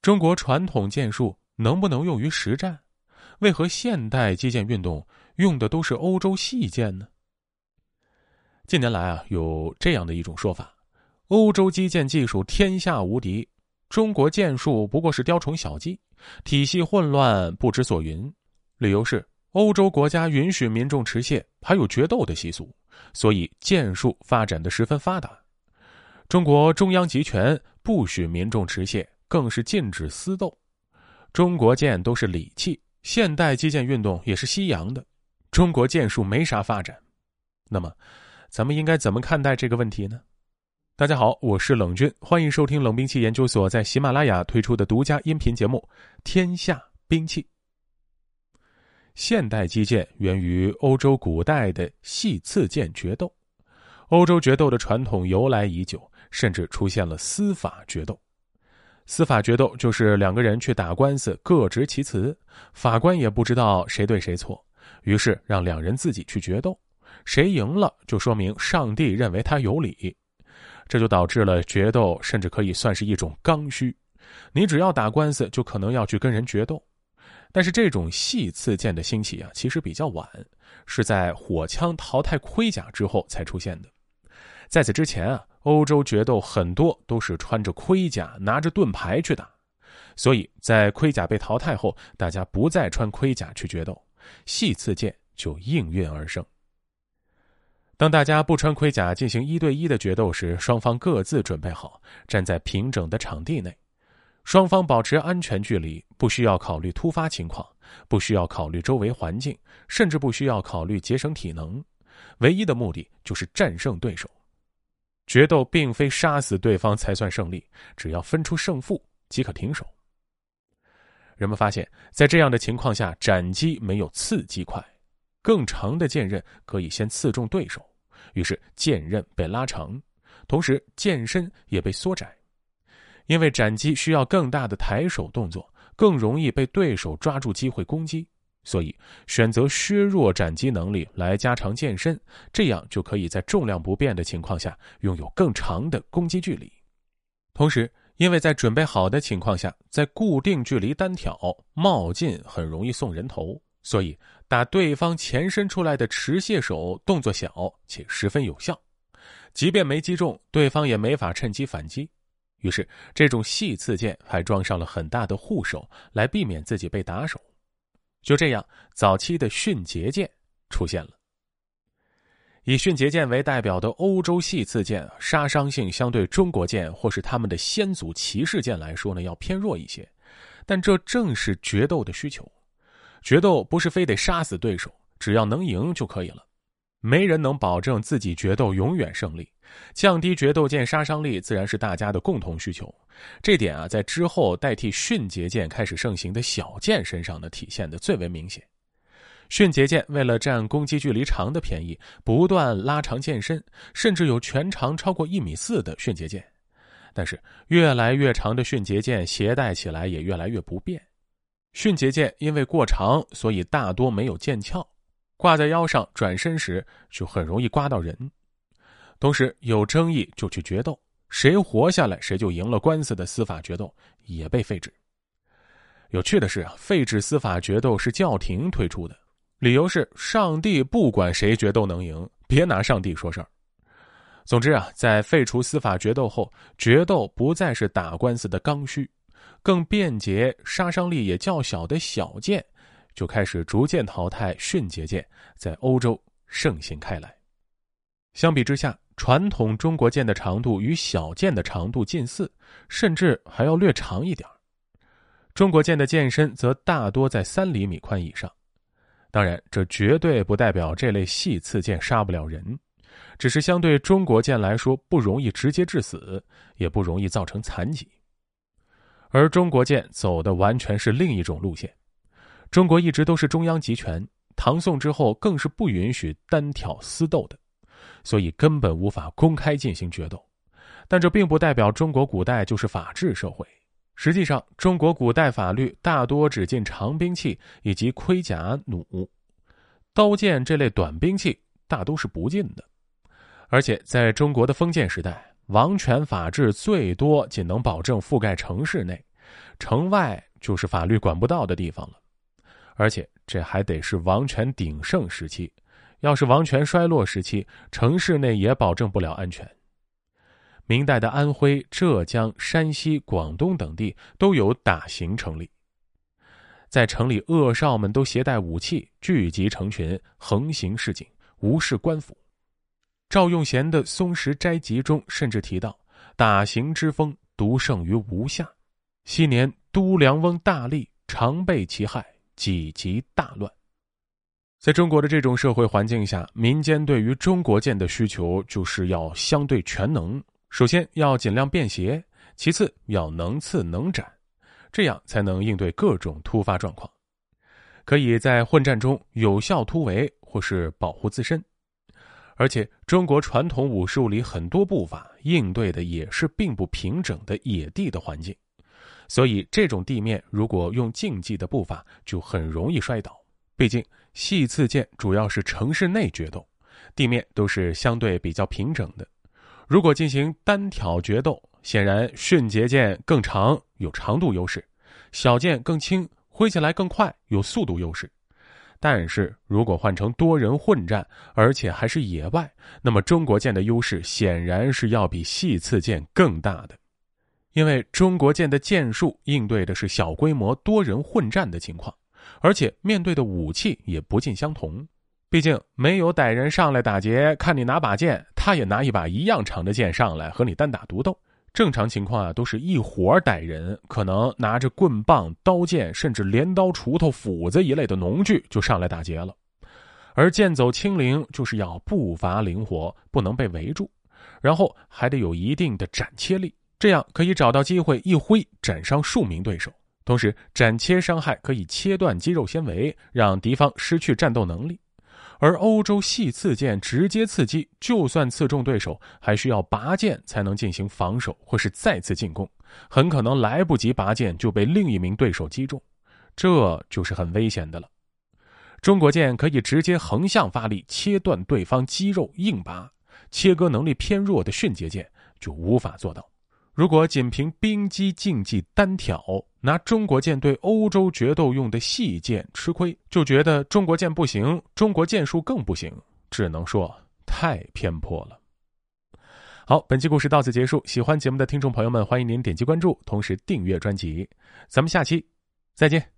中国传统剑术能不能用于实战？为何现代击剑运动用的都是欧洲细剑呢？近年来啊，有这样的一种说法：欧洲击剑技术天下无敌，中国剑术不过是雕虫小技，体系混乱，不知所云。理由是欧洲国家允许民众持械，还有决斗的习俗，所以剑术发展的十分发达。中国中央集权，不许民众持械，更是禁止私斗。中国剑都是礼器，现代击剑运动也是西洋的，中国剑术没啥发展。那么，咱们应该怎么看待这个问题呢？大家好，我是冷军，欢迎收听冷兵器研究所在喜马拉雅推出的独家音频节目《天下兵器》。现代击剑源于欧洲古代的细刺剑决斗，欧洲决斗的传统由来已久，甚至出现了司法决斗。司法决斗就是两个人去打官司，各执其词，法官也不知道谁对谁错，于是让两人自己去决斗。谁赢了，就说明上帝认为他有理，这就导致了决斗甚至可以算是一种刚需。你只要打官司，就可能要去跟人决斗。但是这种细刺剑的兴起啊，其实比较晚，是在火枪淘汰盔甲之后才出现的。在此之前啊，欧洲决斗很多都是穿着盔甲，拿着盾牌去打，所以在盔甲被淘汰后，大家不再穿盔甲去决斗，细刺剑就应运而生。当大家不穿盔甲进行一对一的决斗时，双方各自准备好，站在平整的场地内，双方保持安全距离，不需要考虑突发情况，不需要考虑周围环境，甚至不需要考虑节省体能，唯一的目的就是战胜对手。决斗并非杀死对方才算胜利，只要分出胜负即可停手。人们发现，在这样的情况下，斩击没有刺击快。更长的剑刃可以先刺中对手，于是剑刃被拉长，同时剑身也被缩窄。因为斩击需要更大的抬手动作，更容易被对手抓住机会攻击，所以选择削弱斩击能力来加长剑身，这样就可以在重量不变的情况下拥有更长的攻击距离。同时，因为在准备好的情况下，在固定距离单挑冒进很容易送人头。所以，打对方前伸出来的持械手动作小且十分有效，即便没击中，对方也没法趁机反击。于是，这种细刺剑还装上了很大的护手，来避免自己被打手。就这样，早期的迅捷舰出现了。以迅捷舰为代表的欧洲系次舰，杀伤性相对中国舰或是他们的先祖骑士舰来说呢，要偏弱一些。但这正是决斗的需求。决斗不是非得杀死对手，只要能赢就可以了。没人能保证自己决斗永远胜利，降低决斗剑杀伤力自然是大家的共同需求。这点啊，在之后代替迅捷剑开始盛行的小剑身上呢，体现的最为明显。迅捷剑为了占攻击距离长的便宜，不断拉长剑身，甚至有全长超过一米四的迅捷剑。但是，越来越长的迅捷剑携带起来也越来越不便。迅捷剑因为过长，所以大多没有剑鞘，挂在腰上转身时就很容易刮到人。同时，有争议就去决斗，谁活下来谁就赢了官司的司法决斗也被废止。有趣的是啊，废止司法决斗是教廷推出的，理由是上帝不管谁决斗能赢，别拿上帝说事儿。总之啊，在废除司法决斗后，决斗不再是打官司的刚需。更便捷、杀伤力也较小的小剑，就开始逐渐淘汰迅捷剑，在欧洲盛行开来。相比之下，传统中国剑的长度与小剑的长度近似，甚至还要略长一点中国剑的剑身则大多在三厘米宽以上。当然，这绝对不代表这类细刺剑杀不了人，只是相对中国剑来说不容易直接致死，也不容易造成残疾。而中国剑走的完全是另一种路线。中国一直都是中央集权，唐宋之后更是不允许单挑私斗的，所以根本无法公开进行决斗。但这并不代表中国古代就是法治社会。实际上，中国古代法律大多只禁长兵器以及盔甲、弩、刀剑这类短兵器，大都是不禁的。而且，在中国的封建时代。王权法治最多仅能保证覆盖城市内，城外就是法律管不到的地方了。而且这还得是王权鼎盛时期，要是王权衰落时期，城市内也保证不了安全。明代的安徽、浙江、山西、广东等地都有打行城里，在城里，恶少们都携带武器，聚集成群，横行市井，无视官府。赵用贤的《松石斋集》中甚至提到：“打行之风独盛于吴下，昔年都梁翁大力，常被其害，几级大乱。”在中国的这种社会环境下，民间对于中国剑的需求就是要相对全能。首先要尽量便携，其次要能刺能斩，这样才能应对各种突发状况，可以在混战中有效突围或是保护自身。而且，中国传统武术里很多步法应对的也是并不平整的野地的环境，所以这种地面如果用竞技的步伐，就很容易摔倒。毕竟细刺剑主要是城市内决斗，地面都是相对比较平整的。如果进行单挑决斗，显然迅捷剑更长，有长度优势；小剑更轻，挥起来更快，有速度优势。但是如果换成多人混战，而且还是野外，那么中国剑的优势显然是要比细刺剑更大的，因为中国剑的剑术应对的是小规模多人混战的情况，而且面对的武器也不尽相同。毕竟没有歹人上来打劫，看你拿把剑，他也拿一把一样长的剑上来和你单打独斗。正常情况啊，都是一伙歹人，可能拿着棍棒、刀剑，甚至镰刀、锄头、斧子一类的农具就上来打劫了。而剑走轻灵，就是要步伐灵活，不能被围住，然后还得有一定的斩切力，这样可以找到机会一挥斩伤数名对手。同时，斩切伤害可以切断肌肉纤维，让敌方失去战斗能力。而欧洲细刺剑直接刺击，就算刺中对手，还需要拔剑才能进行防守或是再次进攻，很可能来不及拔剑就被另一名对手击中，这就是很危险的了。中国剑可以直接横向发力，切断对方肌肉硬拔，切割能力偏弱的迅捷剑就无法做到。如果仅凭冰击竞技单挑，拿中国剑对欧洲决斗用的细剑吃亏，就觉得中国剑不行，中国剑术更不行，只能说太偏颇了。好，本期故事到此结束。喜欢节目的听众朋友们，欢迎您点击关注，同时订阅专辑。咱们下期再见。